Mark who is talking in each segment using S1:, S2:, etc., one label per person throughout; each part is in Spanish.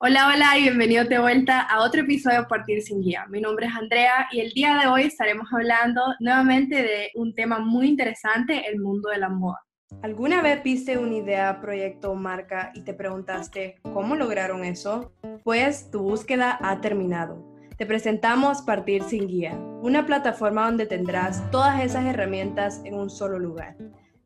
S1: Hola, hola y bienvenido de vuelta a otro episodio de Partir sin Guía. Mi nombre es Andrea y el día de hoy estaremos hablando nuevamente de un tema muy interesante, el mundo de la moda. ¿Alguna vez viste una idea, proyecto o marca y te preguntaste cómo lograron eso? Pues tu búsqueda ha terminado. Te presentamos Partir sin Guía, una plataforma donde tendrás todas esas herramientas en un solo lugar.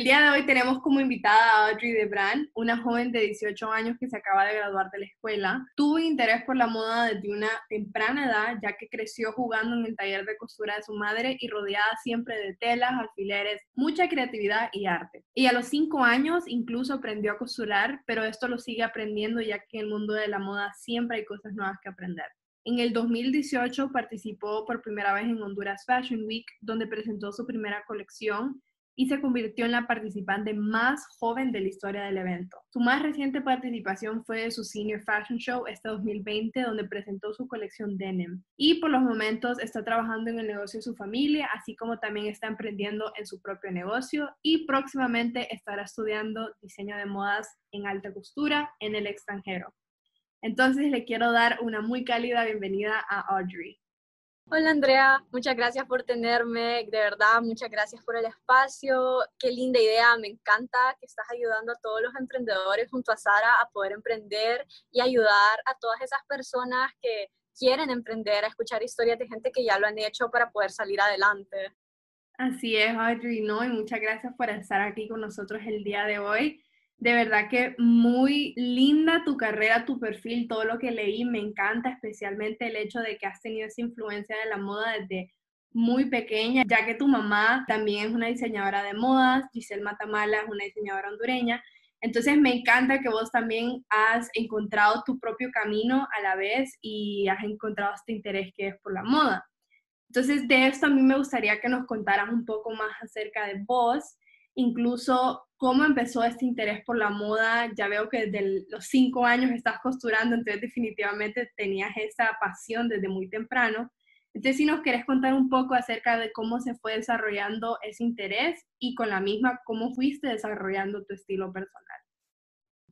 S1: El día de hoy tenemos como invitada a Audrey Debran, una joven de 18 años que se acaba de graduar de la escuela. Tuvo interés por la moda desde una temprana edad, ya que creció jugando en el taller de costura de su madre y rodeada siempre de telas, alfileres, mucha creatividad y arte. Y a los 5 años incluso aprendió a costurar, pero esto lo sigue aprendiendo ya que en el mundo de la moda siempre hay cosas nuevas que aprender. En el 2018 participó por primera vez en Honduras Fashion Week, donde presentó su primera colección y se convirtió en la participante más joven de la historia del evento. Su más reciente participación fue de su Senior Fashion Show este 2020, donde presentó su colección Denim. Y por los momentos está trabajando en el negocio de su familia, así como también está emprendiendo en su propio negocio y próximamente estará estudiando diseño de modas en alta costura en el extranjero. Entonces le quiero dar una muy cálida bienvenida a Audrey.
S2: Hola Andrea, muchas gracias por tenerme, de verdad, muchas gracias por el espacio, qué linda idea, me encanta que estás ayudando a todos los emprendedores junto a Sara a poder emprender y ayudar a todas esas personas que quieren emprender, a escuchar historias de gente que ya lo han hecho para poder salir adelante.
S1: Así es, Audrey, ¿no? Y muchas gracias por estar aquí con nosotros el día de hoy de verdad que muy linda tu carrera, tu perfil, todo lo que leí, me encanta, especialmente el hecho de que has tenido esa influencia de la moda desde muy pequeña, ya que tu mamá también es una diseñadora de modas, Giselle Matamala es una diseñadora hondureña. Entonces me encanta que vos también has encontrado tu propio camino a la vez y has encontrado este interés que es por la moda. Entonces de esto a mí me gustaría que nos contaras un poco más acerca de vos incluso cómo empezó este interés por la moda. Ya veo que desde los cinco años estás costurando, entonces definitivamente tenías esa pasión desde muy temprano. Entonces, si nos querés contar un poco acerca de cómo se fue desarrollando ese interés y con la misma, cómo fuiste desarrollando tu estilo personal.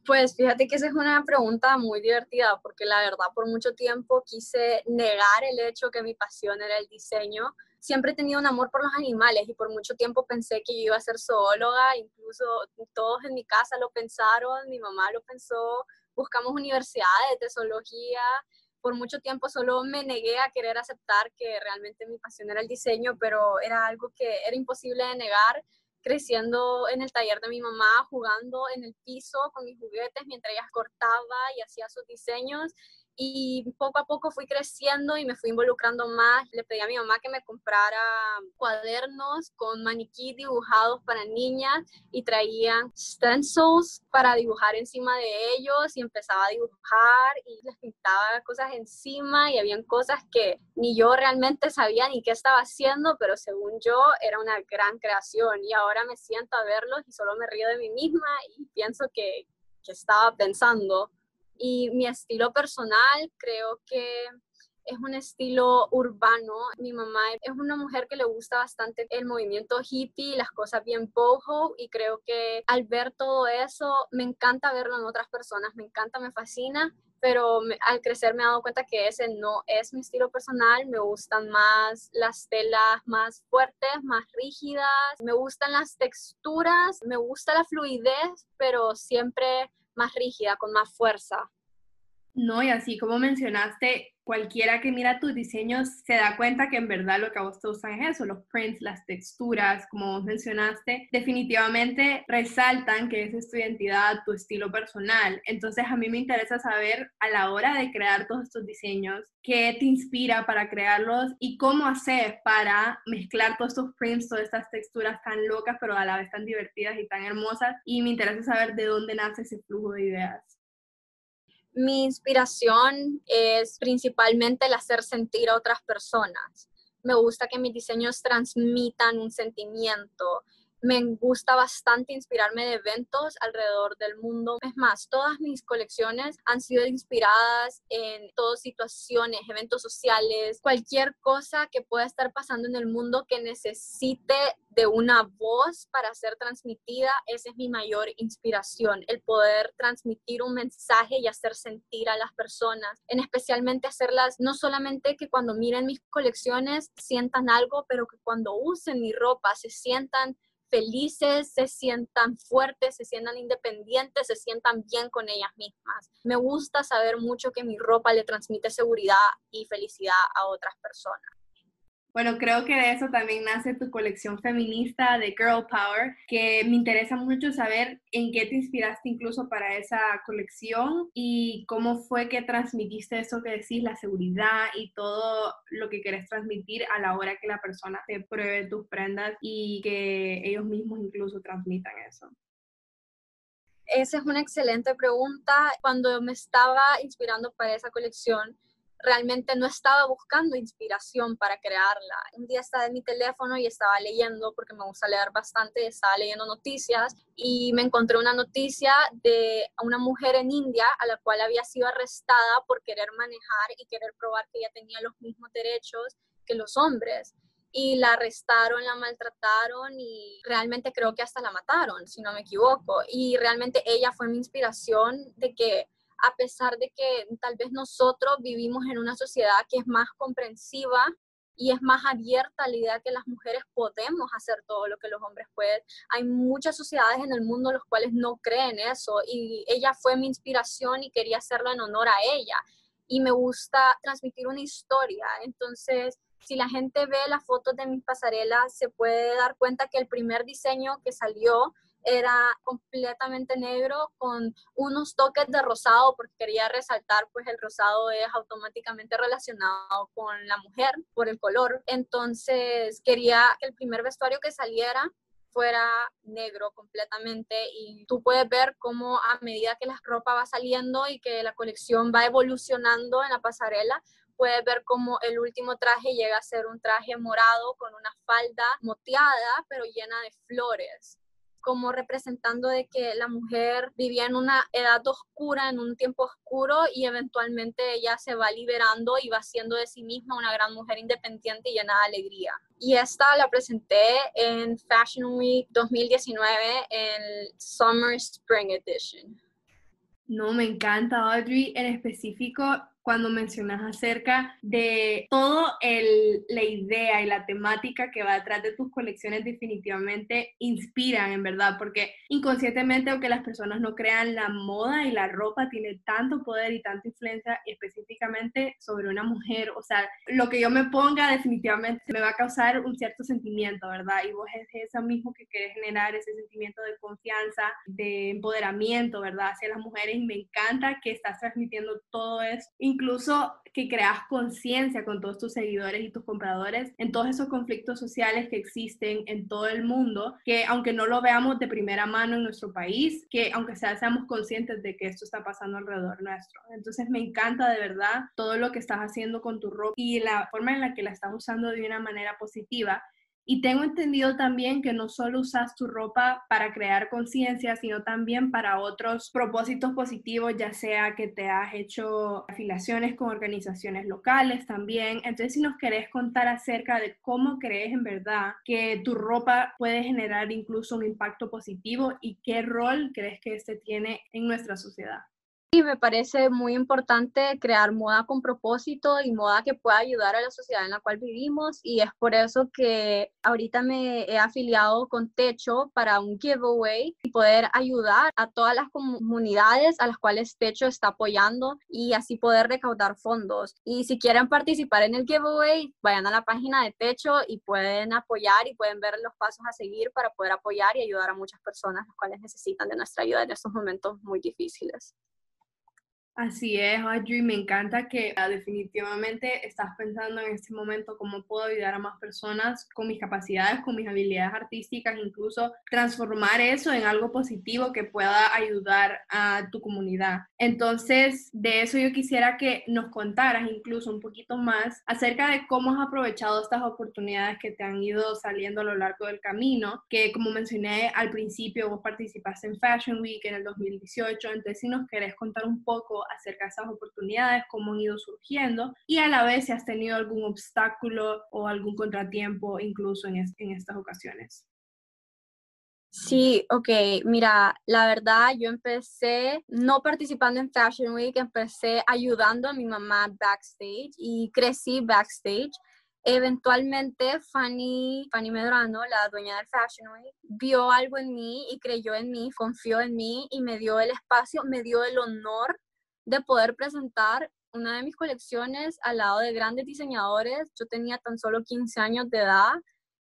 S2: Pues fíjate que esa es una pregunta muy divertida porque la verdad por mucho tiempo quise negar el hecho que mi pasión era el diseño. Siempre he tenido un amor por los animales y por mucho tiempo pensé que yo iba a ser zoóloga, incluso todos en mi casa lo pensaron, mi mamá lo pensó, buscamos universidades de zoología, por mucho tiempo solo me negué a querer aceptar que realmente mi pasión era el diseño, pero era algo que era imposible de negar creciendo en el taller de mi mamá, jugando en el piso con mis juguetes mientras ella cortaba y hacía sus diseños y poco a poco fui creciendo y me fui involucrando más. Le pedí a mi mamá que me comprara cuadernos con maniquí dibujados para niñas y traían stencils para dibujar encima de ellos y empezaba a dibujar y les pintaba cosas encima y habían cosas que ni yo realmente sabía ni qué estaba haciendo, pero según yo era una gran creación y ahora me siento a verlos y solo me río de mí misma y pienso que, que estaba pensando y mi estilo personal creo que es un estilo urbano. Mi mamá es una mujer que le gusta bastante el movimiento hippie, las cosas bien boho y creo que al ver todo eso me encanta verlo en otras personas, me encanta, me fascina, pero al crecer me he dado cuenta que ese no es mi estilo personal, me gustan más las telas más fuertes, más rígidas, me gustan las texturas, me gusta la fluidez, pero siempre más rígida, con más fuerza.
S1: No, y así como mencionaste, cualquiera que mira tus diseños se da cuenta que en verdad lo que a vos te gustan es eso, los prints, las texturas, como vos mencionaste, definitivamente resaltan que esa es tu identidad, tu estilo personal. Entonces a mí me interesa saber a la hora de crear todos estos diseños, qué te inspira para crearlos y cómo haces para mezclar todos estos prints, todas estas texturas tan locas, pero a la vez tan divertidas y tan hermosas. Y me interesa saber de dónde nace ese flujo de ideas.
S2: Mi inspiración es principalmente el hacer sentir a otras personas. Me gusta que mis diseños transmitan un sentimiento, me gusta bastante inspirarme de eventos alrededor del mundo. Es más, todas mis colecciones han sido inspiradas en todas situaciones, eventos sociales, cualquier cosa que pueda estar pasando en el mundo que necesite de una voz para ser transmitida. Esa es mi mayor inspiración, el poder transmitir un mensaje y hacer sentir a las personas, en especialmente hacerlas no solamente que cuando miren mis colecciones sientan algo, pero que cuando usen mi ropa se sientan felices, se sientan fuertes, se sientan independientes, se sientan bien con ellas mismas. Me gusta saber mucho que mi ropa le transmite seguridad y felicidad a otras personas.
S1: Bueno, creo que de eso también nace tu colección feminista de Girl Power, que me interesa mucho saber en qué te inspiraste incluso para esa colección y cómo fue que transmitiste eso que decís, la seguridad y todo lo que querés transmitir a la hora que la persona te pruebe tus prendas y que ellos mismos incluso transmitan eso.
S2: Esa es una excelente pregunta. Cuando me estaba inspirando para esa colección, realmente no estaba buscando inspiración para crearla. Un día estaba en mi teléfono y estaba leyendo, porque me gusta leer bastante, estaba leyendo noticias y me encontré una noticia de una mujer en India a la cual había sido arrestada por querer manejar y querer probar que ella tenía los mismos derechos que los hombres. Y la arrestaron, la maltrataron y realmente creo que hasta la mataron, si no me equivoco. Y realmente ella fue mi inspiración de que a pesar de que tal vez nosotros vivimos en una sociedad que es más comprensiva y es más abierta a la idea que las mujeres podemos hacer todo lo que los hombres pueden. Hay muchas sociedades en el mundo los cuales no creen eso y ella fue mi inspiración y quería hacerlo en honor a ella. Y me gusta transmitir una historia. Entonces, si la gente ve las fotos de mis pasarelas, se puede dar cuenta que el primer diseño que salió era completamente negro con unos toques de rosado porque quería resaltar pues el rosado es automáticamente relacionado con la mujer por el color. Entonces quería que el primer vestuario que saliera fuera negro completamente y tú puedes ver cómo a medida que la ropa va saliendo y que la colección va evolucionando en la pasarela, puedes ver cómo el último traje llega a ser un traje morado con una falda moteada pero llena de flores como representando de que la mujer vivía en una edad oscura, en un tiempo oscuro y eventualmente ella se va liberando y va siendo de sí misma una gran mujer independiente y llena de alegría. Y esta la presenté en Fashion Week 2019 en Summer Spring Edition.
S1: No, me encanta, Audrey. En específico, cuando mencionas acerca de todo el, la idea y la temática que va detrás de tus colecciones definitivamente inspiran, en verdad, porque inconscientemente, aunque las personas no crean, la moda y la ropa tiene tanto poder y tanta influencia específicamente sobre una mujer. O sea, lo que yo me ponga definitivamente me va a causar un cierto sentimiento, ¿verdad? Y vos es eso mismo que querés generar, ese sentimiento de confianza, de empoderamiento, ¿verdad? Hacia las mujeres y me encanta que estás transmitiendo todo eso incluso que creas conciencia con todos tus seguidores y tus compradores en todos esos conflictos sociales que existen en todo el mundo, que aunque no lo veamos de primera mano en nuestro país, que aunque sea seamos conscientes de que esto está pasando alrededor nuestro. Entonces me encanta de verdad todo lo que estás haciendo con tu ropa y la forma en la que la estás usando de una manera positiva y tengo entendido también que no solo usas tu ropa para crear conciencia, sino también para otros propósitos positivos, ya sea que te has hecho afiliaciones con organizaciones locales también. Entonces, si nos querés contar acerca de cómo crees en verdad que tu ropa puede generar incluso un impacto positivo y qué rol crees que este tiene en nuestra sociedad.
S2: Y me parece muy importante crear moda con propósito y moda que pueda ayudar a la sociedad en la cual vivimos y es por eso que ahorita me he afiliado con Techo para un giveaway y poder ayudar a todas las comunidades a las cuales Techo está apoyando y así poder recaudar fondos. Y si quieren participar en el giveaway, vayan a la página de Techo y pueden apoyar y pueden ver los pasos a seguir para poder apoyar y ayudar a muchas personas las cuales necesitan de nuestra ayuda en estos momentos muy difíciles.
S1: Así es, Audrey, me encanta que ah, definitivamente estás pensando en este momento cómo puedo ayudar a más personas con mis capacidades, con mis habilidades artísticas, incluso transformar eso en algo positivo que pueda ayudar a tu comunidad. Entonces, de eso yo quisiera que nos contaras incluso un poquito más acerca de cómo has aprovechado estas oportunidades que te han ido saliendo a lo largo del camino, que como mencioné al principio, vos participaste en Fashion Week en el 2018, entonces si nos querés contar un poco acerca de oportunidades, cómo han ido surgiendo y a la vez si has tenido algún obstáculo o algún contratiempo incluso en, en estas ocasiones.
S2: Sí, ok, mira, la verdad yo empecé no participando en Fashion Week, empecé ayudando a mi mamá backstage y crecí backstage. Eventualmente Fanny, Fanny Medrano, la dueña del Fashion Week, vio algo en mí y creyó en mí, confió en mí y me dio el espacio, me dio el honor de poder presentar una de mis colecciones al lado de grandes diseñadores. Yo tenía tan solo 15 años de edad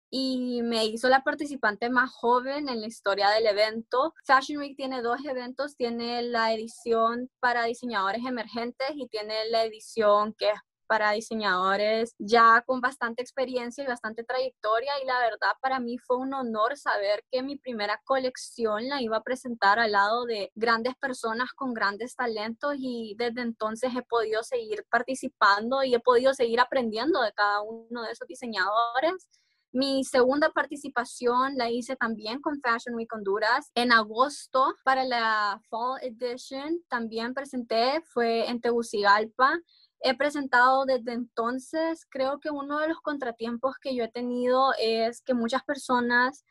S2: y me hizo la participante más joven en la historia del evento. Fashion Week tiene dos eventos, tiene la edición para diseñadores emergentes y tiene la edición que es para diseñadores ya con bastante experiencia y bastante trayectoria y la verdad para mí fue un honor saber que mi primera colección la iba a presentar al lado de grandes personas con grandes talentos y desde entonces he podido seguir participando y he podido seguir aprendiendo de cada uno de esos diseñadores. Mi segunda participación la hice también con Fashion Week Honduras. En agosto, para la Fall Edition, también presenté, fue en Tegucigalpa he presentado desde entonces. Creo que uno de los contratiempos que yo he tenido es que muchas personas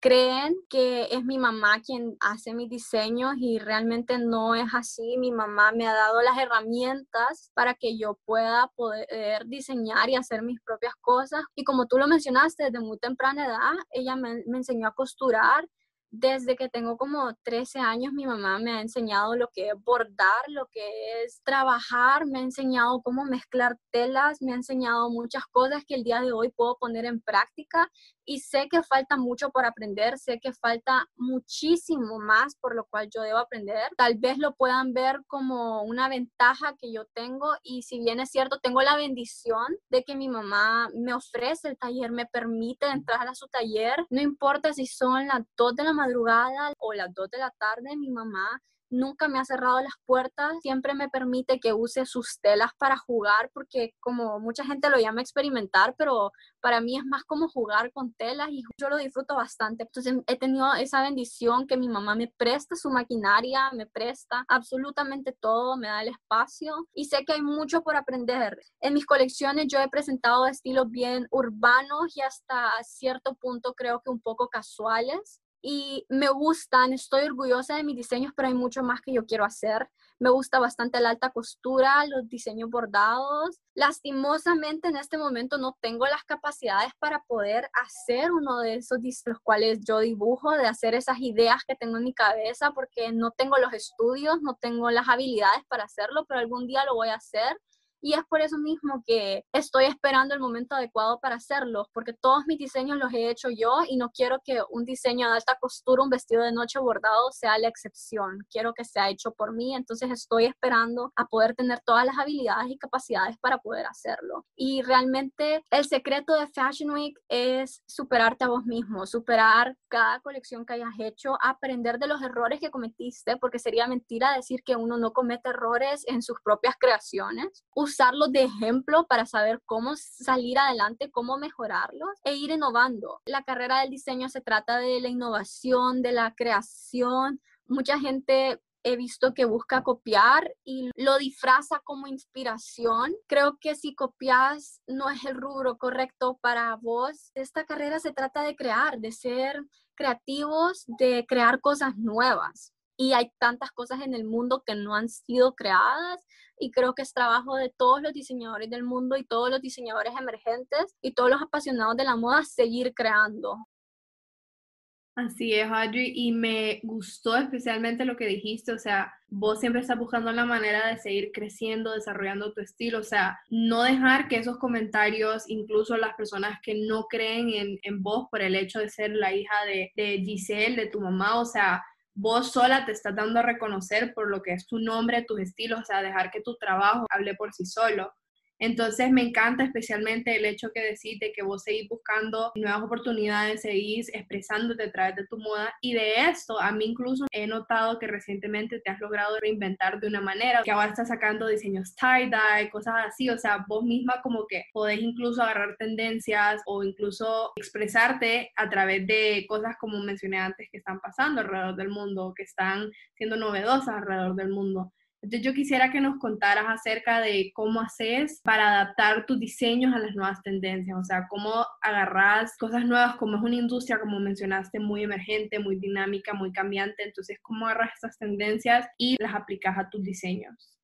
S2: creen que es mi mamá quien hace mis diseños y realmente no es así. Mi mamá me ha dado las herramientas para que yo pueda poder diseñar y hacer mis propias cosas. Y como tú lo mencionaste, desde muy temprana edad, ella me, me enseñó a costurar desde que tengo como 13 años, mi mamá me ha enseñado lo que es bordar, lo que es trabajar, me ha enseñado cómo mezclar telas, me ha enseñado muchas cosas que el día de hoy puedo poner en práctica y sé que falta mucho por aprender, sé que falta muchísimo más por lo cual yo debo aprender. Tal vez lo puedan ver como una ventaja que yo tengo y si bien es cierto, tengo la bendición de que mi mamá me ofrece el taller, me permite entrar a su taller, no importa si son las 2 de la madrugada o las 2 de la tarde, mi mamá nunca me ha cerrado las puertas, siempre me permite que use sus telas para jugar, porque como mucha gente lo llama experimentar, pero para mí es más como jugar con telas y yo lo disfruto bastante. Entonces he tenido esa bendición que mi mamá me presta su maquinaria, me presta absolutamente todo, me da el espacio y sé que hay mucho por aprender. En mis colecciones yo he presentado estilos bien urbanos y hasta cierto punto creo que un poco casuales y me gustan, estoy orgullosa de mis diseños, pero hay mucho más que yo quiero hacer. Me gusta bastante la alta costura, los diseños bordados. Lastimosamente en este momento no tengo las capacidades para poder hacer uno de esos los cuales yo dibujo, de hacer esas ideas que tengo en mi cabeza, porque no tengo los estudios, no tengo las habilidades para hacerlo, pero algún día lo voy a hacer y es por eso mismo que estoy esperando el momento adecuado para hacerlo, porque todos mis diseños los he hecho yo y no quiero que un diseño de alta costura, un vestido de noche bordado sea la excepción. Quiero que sea hecho por mí, entonces estoy esperando a poder tener todas las habilidades y capacidades para poder hacerlo. Y realmente el secreto de Fashion Week es superarte a vos mismo, superar cada colección que hayas hecho, aprender de los errores que cometiste, porque sería mentira decir que uno no comete errores en sus propias creaciones usarlos de ejemplo para saber cómo salir adelante, cómo mejorarlos e ir innovando. La carrera del diseño se trata de la innovación, de la creación. Mucha gente he visto que busca copiar y lo disfraza como inspiración. Creo que si copias no es el rubro correcto para vos. Esta carrera se trata de crear, de ser creativos, de crear cosas nuevas. Y hay tantas cosas en el mundo que no han sido creadas y creo que es trabajo de todos los diseñadores del mundo y todos los diseñadores emergentes y todos los apasionados de la moda seguir creando.
S1: Así es, Audrey, y me gustó especialmente lo que dijiste, o sea, vos siempre estás buscando la manera de seguir creciendo, desarrollando tu estilo, o sea, no dejar que esos comentarios, incluso las personas que no creen en, en vos por el hecho de ser la hija de, de Giselle, de tu mamá, o sea, vos sola te estás dando a reconocer por lo que es tu nombre, tus estilos, o sea, dejar que tu trabajo hable por sí solo. Entonces me encanta especialmente el hecho que decís de que vos seguís buscando nuevas oportunidades, seguís expresándote a través de tu moda y de esto a mí incluso he notado que recientemente te has logrado reinventar de una manera, que ahora estás sacando diseños tie-dye, cosas así, o sea, vos misma como que podés incluso agarrar tendencias o incluso expresarte a través de cosas como mencioné antes que están pasando alrededor del mundo, que están siendo novedosas alrededor del mundo. Entonces yo quisiera que nos contaras acerca de cómo haces para adaptar tus diseños a las nuevas tendencias, o sea, cómo agarras cosas nuevas, como es una industria, como mencionaste, muy emergente, muy dinámica, muy cambiante, entonces cómo agarras esas tendencias y las aplicas a tus diseños.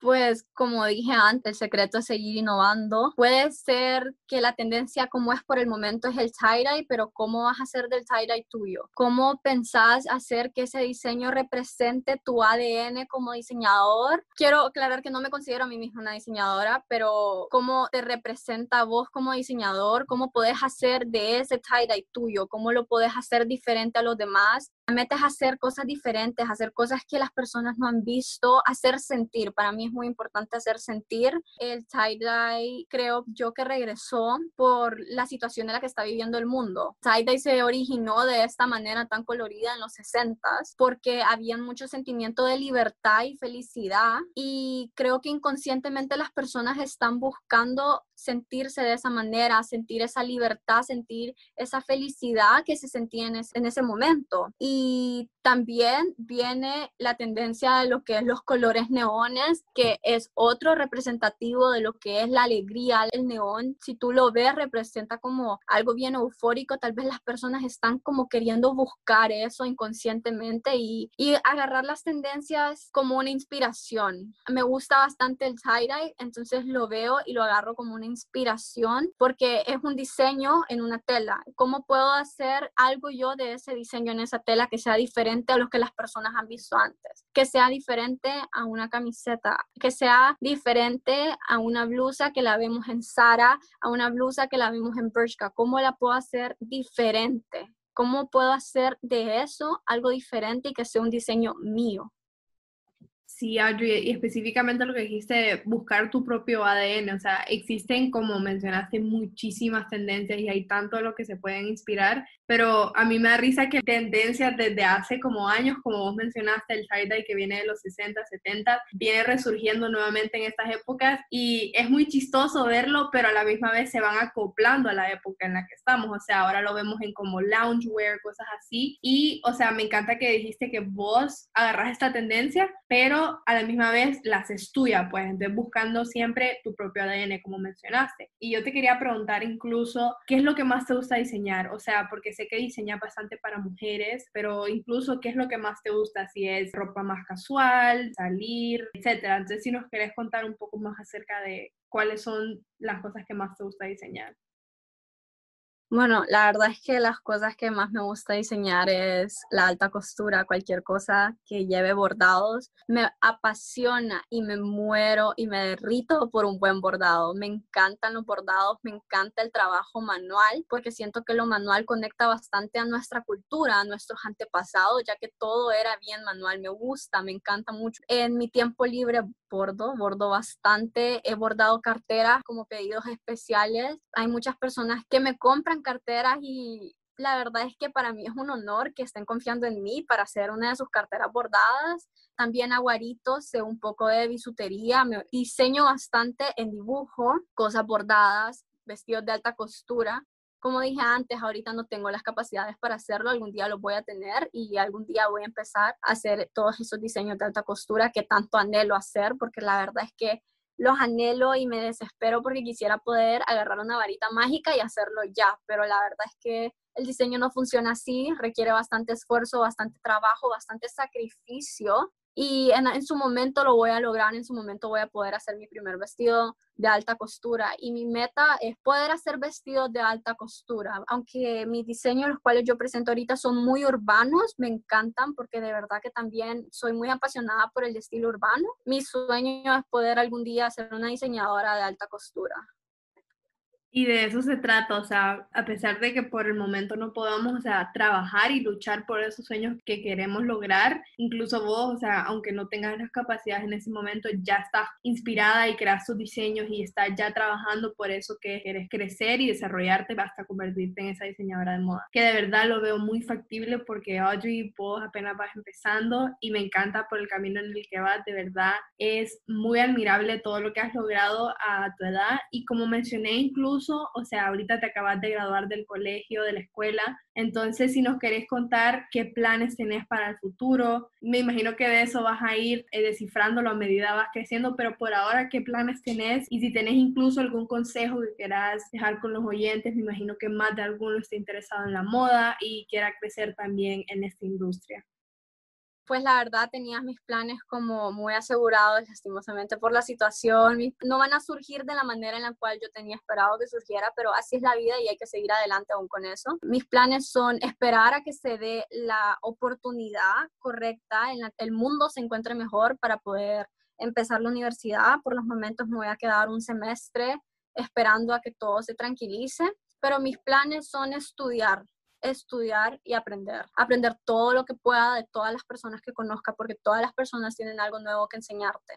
S2: Pues como dije antes, el secreto es seguir innovando. Puede ser que la tendencia como es por el momento es el tie-dye, pero ¿cómo vas a hacer del tie-dye tuyo? ¿Cómo pensás hacer que ese diseño represente tu ADN como diseñador? Quiero aclarar que no me considero a mí misma una diseñadora, pero ¿cómo te representa a vos como diseñador? ¿Cómo podés hacer de ese tie-dye tuyo? ¿Cómo lo podés hacer diferente a los demás? metes a hacer cosas diferentes, hacer cosas que las personas no han visto, hacer sentir. Para mí es muy importante hacer sentir. El tie-dye creo yo que regresó por la situación en la que está viviendo el mundo. Tie-dye se originó de esta manera tan colorida en los 60s porque había mucho sentimiento de libertad y felicidad y creo que inconscientemente las personas están buscando sentirse de esa manera, sentir esa libertad, sentir esa felicidad que se sentía en ese, momento. Y también viene la tendencia de lo que es los colores neones, que es otro representativo de lo que es la alegría. El neón, si tú lo ves, representa como algo bien eufórico. Tal vez las personas están como queriendo buscar eso inconscientemente y, y agarrar las tendencias como una inspiración. Me gusta bastante el tie-dye, entonces lo veo y lo agarro como una inspiración porque es un diseño en una tela. ¿Cómo puedo hacer algo yo de ese diseño en esa tela que sea diferente a lo que las personas han visto antes? Que sea diferente a una camiseta, que sea diferente a una blusa que la vemos en Sara, a una blusa que la vemos en Bershka. ¿Cómo la puedo hacer diferente? ¿Cómo puedo hacer de eso algo diferente y que sea un diseño mío?
S1: Sí, Audrey, y específicamente lo que dijiste, buscar tu propio ADN, o sea, existen, como mencionaste, muchísimas tendencias y hay tanto a lo que se pueden inspirar, pero a mí me da risa que tendencias desde hace como años, como vos mencionaste, el tie-dye que viene de los 60, 70, viene resurgiendo nuevamente en estas épocas y es muy chistoso verlo, pero a la misma vez se van acoplando a la época en la que estamos, o sea, ahora lo vemos en como loungewear, cosas así, y, o sea, me encanta que dijiste que vos agarras esta tendencia, pero a la misma vez la haces tuya, pues entonces buscando siempre tu propio ADN, como mencionaste. Y yo te quería preguntar incluso, ¿qué es lo que más te gusta diseñar? O sea, porque sé que diseñas bastante para mujeres, pero incluso, ¿qué es lo que más te gusta? Si es ropa más casual, salir, etcétera. Entonces, si nos querés contar un poco más acerca de cuáles son las cosas que más te gusta diseñar.
S2: Bueno, la verdad es que las cosas que más me gusta diseñar es la alta costura, cualquier cosa que lleve bordados. Me apasiona y me muero y me derrito por un buen bordado. Me encantan los bordados, me encanta el trabajo manual porque siento que lo manual conecta bastante a nuestra cultura, a nuestros antepasados, ya que todo era bien manual. Me gusta, me encanta mucho. En mi tiempo libre bordo, bordo bastante. He bordado carteras como pedidos especiales. Hay muchas personas que me compran carteras y la verdad es que para mí es un honor que estén confiando en mí para hacer una de sus carteras bordadas. También aguaritos, sé un poco de bisutería, me diseño bastante en dibujo, cosas bordadas, vestidos de alta costura. Como dije antes, ahorita no tengo las capacidades para hacerlo, algún día lo voy a tener y algún día voy a empezar a hacer todos esos diseños de alta costura que tanto anhelo hacer, porque la verdad es que los anhelo y me desespero porque quisiera poder agarrar una varita mágica y hacerlo ya, pero la verdad es que el diseño no funciona así, requiere bastante esfuerzo, bastante trabajo, bastante sacrificio y en, su momento lo voy a lograr, en su momento voy a poder hacer mi primer vestido de alta costura y mi meta es poder hacer vestidos de alta costura, aunque mis diseños, los cuales yo presento ahorita, son muy urbanos, me encantan porque de verdad que también soy muy apasionada por el estilo urbano. Mi sueño es poder algún día ser una diseñadora de alta costura.
S1: Y de eso se trata, o sea, a pesar de que por el momento no podamos, o sea, trabajar y luchar por esos sueños que queremos lograr, incluso vos, o sea, aunque no tengas las capacidades en ese momento, ya estás inspirada y creas tus diseños y estás ya trabajando por eso que quieres crecer y desarrollarte hasta convertirte en esa diseñadora de moda. Que de verdad lo veo muy factible porque Audrey, vos apenas vas empezando y me encanta por el camino en el que vas, de verdad es muy admirable todo lo que has logrado a tu edad y como mencioné incluso o sea, ahorita te acabas de graduar del colegio, de la escuela, entonces si nos querés contar qué planes tenés para el futuro, me imagino que de eso vas a ir eh, descifrándolo a medida vas creciendo, pero por ahora, ¿qué planes tenés? Y si tenés incluso algún consejo que quieras dejar con los oyentes, me imagino que más de alguno esté interesado en la moda y quiera crecer también en esta industria
S2: pues la verdad tenía mis planes como muy asegurados, lastimosamente por la situación. No van a surgir de la manera en la cual yo tenía esperado que surgiera, pero así es la vida y hay que seguir adelante aún con eso. Mis planes son esperar a que se dé la oportunidad correcta, en la que el mundo se encuentre mejor para poder empezar la universidad. Por los momentos me voy a quedar un semestre esperando a que todo se tranquilice, pero mis planes son estudiar, estudiar y aprender. Aprender todo lo que pueda de todas las personas que conozca, porque todas las personas tienen algo nuevo que enseñarte.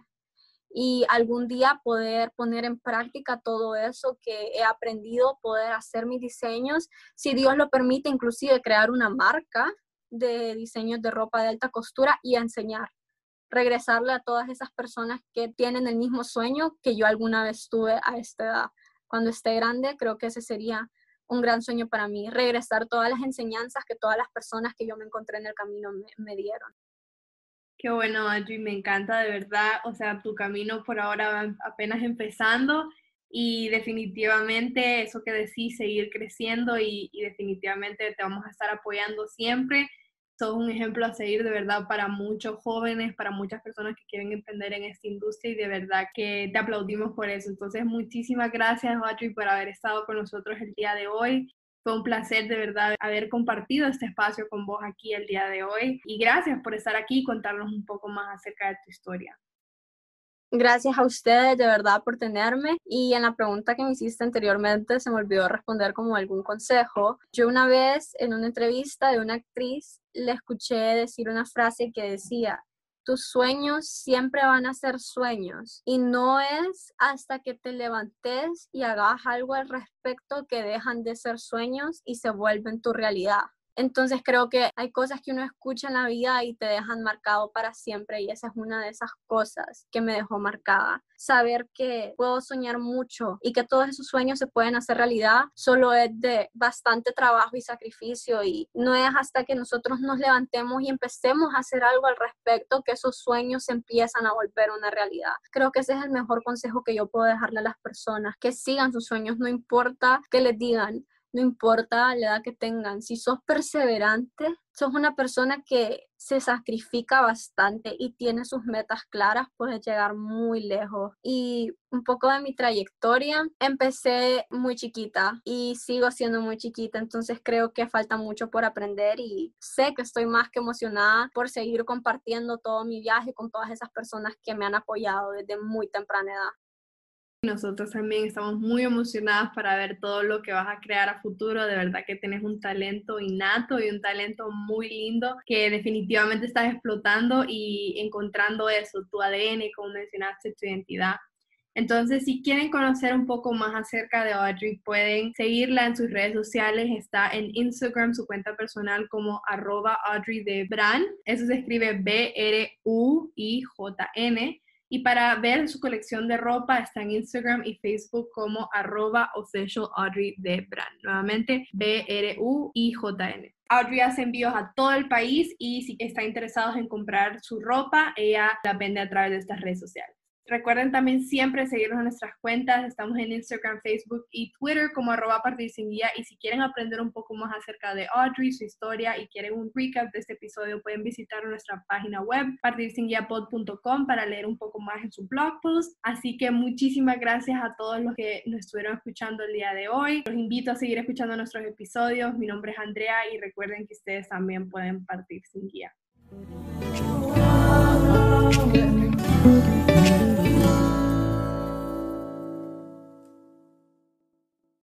S2: Y algún día poder poner en práctica todo eso que he aprendido, poder hacer mis diseños, si Dios lo permite, inclusive crear una marca de diseños de ropa de alta costura y enseñar regresarle a todas esas personas que tienen el mismo sueño que yo alguna vez tuve a esta edad. Cuando esté grande, creo que ese sería un gran sueño para mí, regresar todas las enseñanzas que todas las personas que yo me encontré en el camino me, dieron.
S1: Qué bueno, Adri, me encanta de verdad. O sea, tu camino por ahora va apenas empezando y definitivamente eso que decís, seguir creciendo y, y definitivamente te vamos a estar apoyando siempre sos un ejemplo a seguir de verdad para muchos jóvenes, para muchas personas que quieren emprender en esta industria y de verdad que te aplaudimos por eso. Entonces, muchísimas gracias, Audrey, por haber estado con nosotros el día de hoy. Fue un placer de verdad haber compartido este espacio con vos aquí el día de hoy y gracias por estar aquí y contarnos un poco más acerca de tu historia.
S2: Gracias a ustedes de verdad por tenerme. Y en la pregunta que me hiciste anteriormente se me olvidó responder como algún consejo. Yo una vez en una entrevista de una actriz le escuché decir una frase que decía, tus sueños siempre van a ser sueños y no es hasta que te levantes y hagas algo al respecto que dejan de ser sueños y se vuelven tu realidad. Entonces creo que hay cosas que uno escucha en la vida y te dejan marcado para siempre y esa es una de esas cosas que me dejó marcada. Saber que puedo soñar mucho y que todos esos sueños se pueden hacer realidad solo es de bastante trabajo y sacrificio y no es hasta que nosotros nos levantemos y empecemos a hacer algo al respecto que esos sueños se empiezan a volver una realidad. Creo que ese es el mejor consejo que yo puedo dejarle a las personas, que sigan sus sueños, no importa que les digan, no importa la edad que tengan, si sos perseverante, sos una persona que se sacrifica bastante y tiene sus metas claras, puedes llegar muy lejos. Y un poco de mi trayectoria, empecé muy chiquita y sigo siendo muy chiquita, entonces creo que falta mucho por aprender y sé que estoy más que emocionada por seguir compartiendo todo mi viaje con todas esas personas que me han apoyado desde muy temprana edad.
S1: Nosotros también estamos muy emocionadas para ver todo lo que vas a crear a futuro. De verdad que tienes un talento innato y un talento muy lindo que definitivamente estás explotando y encontrando eso, tu ADN, como mencionaste, tu identidad. Entonces, si quieren conocer un poco más acerca de Audrey, pueden seguirla en sus redes sociales. Está en Instagram, su cuenta personal como arroba Audrey de Bran. Eso se escribe B-R-U-I-J-N. Y para ver su colección de ropa está en Instagram y Facebook como arroba official Audrey de Brand. Nuevamente, B-R-U-I-J-N. Audrey hace envíos a todo el país y si está interesados en comprar su ropa, ella la vende a través de estas redes sociales. Recuerden también siempre seguirnos en nuestras cuentas. Estamos en Instagram, Facebook y Twitter como arroba partir sin guía. Y si quieren aprender un poco más acerca de Audrey, su historia y quieren un recap de este episodio, pueden visitar nuestra página web partirsinguiapod.com para leer un poco más en su blog post. Así que muchísimas gracias a todos los que nos estuvieron escuchando el día de hoy. Los invito a seguir escuchando nuestros episodios. Mi nombre es Andrea y recuerden que ustedes también pueden partir sin guía.